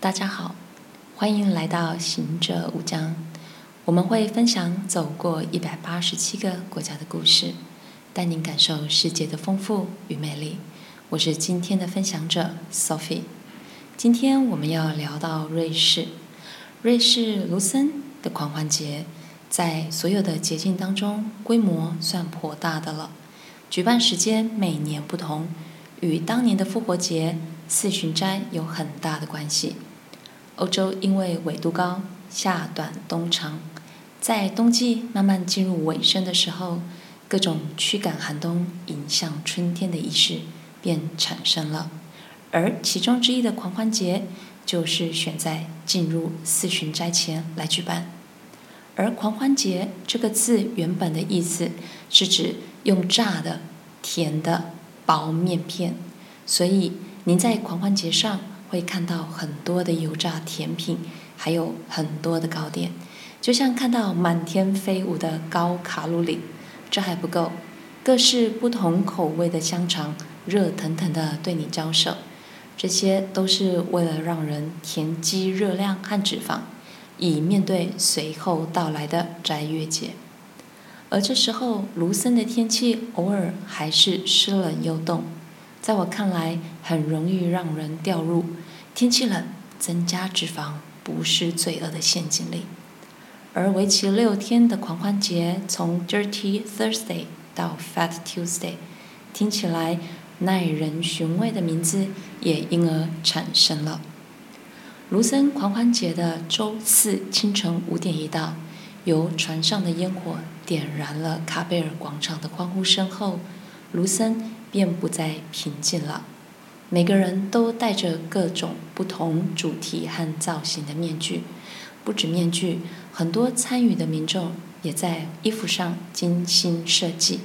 大家好，欢迎来到行者无疆。我们会分享走过一百八十七个国家的故事，带您感受世界的丰富与美丽。我是今天的分享者 Sophie。今天我们要聊到瑞士，瑞士卢森的狂欢节，在所有的节庆当中，规模算颇大的了。举办时间每年不同，与当年的复活节、四旬斋有很大的关系。欧洲因为纬度高，夏短冬长，在冬季慢慢进入尾声的时候，各种驱赶寒冬、迎向春天的仪式便产生了。而其中之一的狂欢节，就是选在进入四旬斋前来举办。而“狂欢节”这个字原本的意思是指用炸的、甜的薄面片，所以您在狂欢节上。会看到很多的油炸甜品，还有很多的糕点，就像看到满天飞舞的高卡路里。这还不够，各式不同口味的香肠热腾腾地对你招手，这些都是为了让人填积热量和脂肪，以面对随后到来的斋月节。而这时候，卢森的天气偶尔还是湿冷又冻。在我看来，很容易让人掉入天气冷增加脂肪不是罪恶的陷阱里。而为期六天的狂欢节，从 Dirty Thursday 到 Fat Tuesday，听起来耐人寻味的名字也因而产生了。卢森狂欢节的周四清晨五点一到，由船上的烟火点燃了卡贝尔广场的欢呼声后，卢森。便不再平静了。每个人都戴着各种不同主题和造型的面具，不止面具，很多参与的民众也在衣服上精心设计，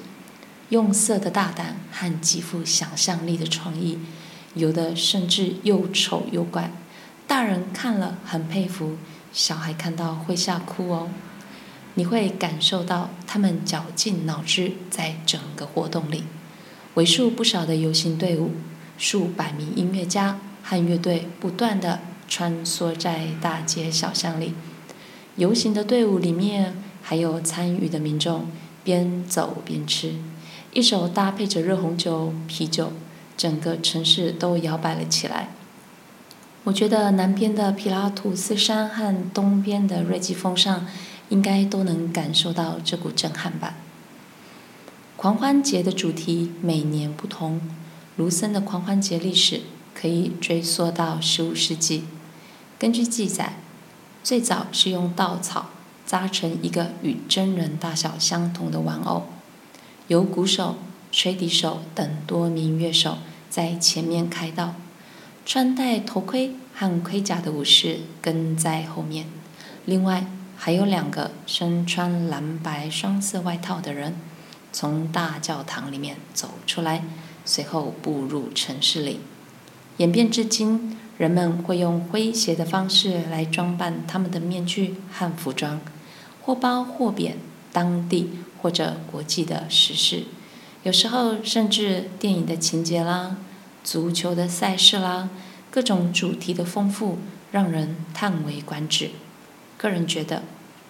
用色的大胆和极富想象力的创意，有的甚至又丑又怪，大人看了很佩服，小孩看到会吓哭哦。你会感受到他们绞尽脑汁在整个活动里。为数不少的游行队伍，数百名音乐家和乐队不断地穿梭在大街小巷里。游行的队伍里面还有参与的民众，边走边吃，一手搭配着热红酒、啤酒，整个城市都摇摆了起来。我觉得南边的皮拉图斯山和东边的瑞吉峰上，应该都能感受到这股震撼吧。狂欢节的主题每年不同。卢森的狂欢节历史可以追溯到十五世纪。根据记载，最早是用稻草扎成一个与真人大小相同的玩偶，由鼓手、吹笛手等多名乐手在前面开道，穿戴头盔和盔甲的武士跟在后面。另外还有两个身穿蓝白双色外套的人。从大教堂里面走出来，随后步入城市里。演变至今，人们会用诙谐的方式来装扮他们的面具和服装，或褒或贬当地或者国际的时事，有时候甚至电影的情节啦、足球的赛事啦，各种主题的丰富让人叹为观止。个人觉得，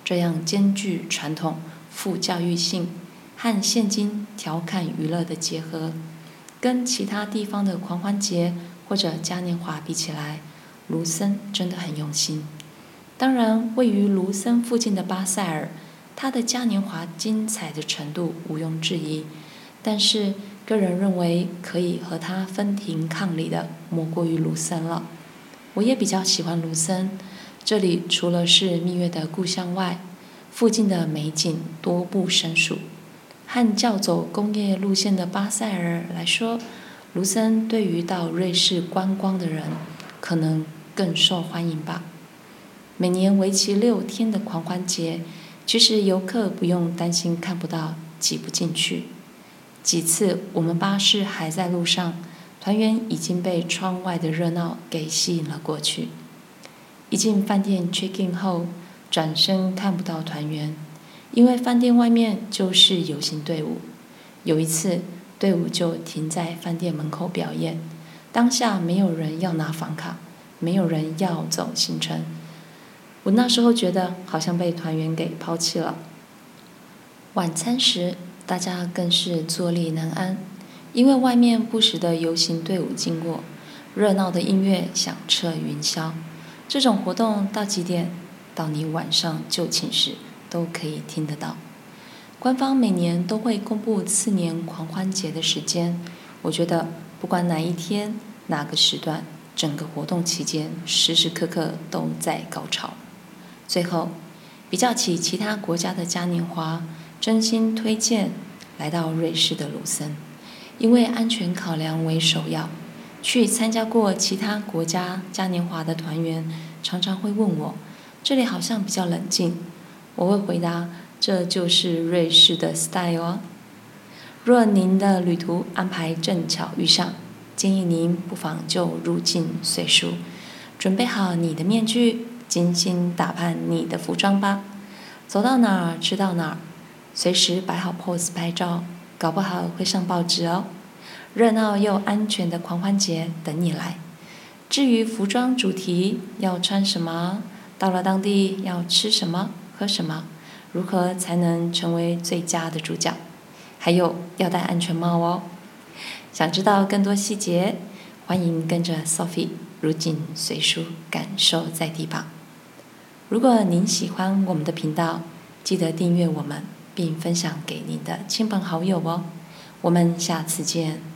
这样兼具传统、富教育性。和现今调侃娱乐的结合，跟其他地方的狂欢节或者嘉年华比起来，卢森真的很用心。当然，位于卢森附近的巴塞尔，它的嘉年华精彩的程度毋庸置疑。但是，个人认为可以和它分庭抗礼的，莫过于卢森了。我也比较喜欢卢森，这里除了是蜜月的故乡外，附近的美景多不胜数。和较走工业路线的巴塞尔来说，卢森对于到瑞士观光的人可能更受欢迎吧。每年为期六天的狂欢节，其实游客不用担心看不到、挤不进去。几次我们巴士还在路上，团员已经被窗外的热闹给吸引了过去。一进饭店 check in 后，转身看不到团员。因为饭店外面就是游行队伍，有一次队伍就停在饭店门口表演，当下没有人要拿房卡，没有人要走行程。我那时候觉得好像被团员给抛弃了。晚餐时，大家更是坐立难安，因为外面不时的游行队伍经过，热闹的音乐响彻云霄。这种活动到几点？到你晚上就寝时都可以听得到。官方每年都会公布次年狂欢节的时间。我觉得不管哪一天哪个时段，整个活动期间时时刻刻都在高潮。最后，比较起其他国家的嘉年华。真心推荐来到瑞士的卢森，因为安全考量为首要。去参加过其他国家嘉年华的团员常常会问我，这里好像比较冷静。我会回答，这就是瑞士的 style 哦。若您的旅途安排正巧遇上，建议您不妨就入境随俗，准备好你的面具，精心打扮你的服装吧。走到哪儿吃到哪儿。随时摆好 pose 拍照，搞不好会上报纸哦！热闹又安全的狂欢节等你来。至于服装主题要穿什么，到了当地要吃什么、喝什么，如何才能成为最佳的主角？还有要戴安全帽哦！想知道更多细节，欢迎跟着 Sophie 如镜随书，感受在地吧。如果您喜欢我们的频道，记得订阅我们。并分享给您的亲朋好友哦，我们下次见。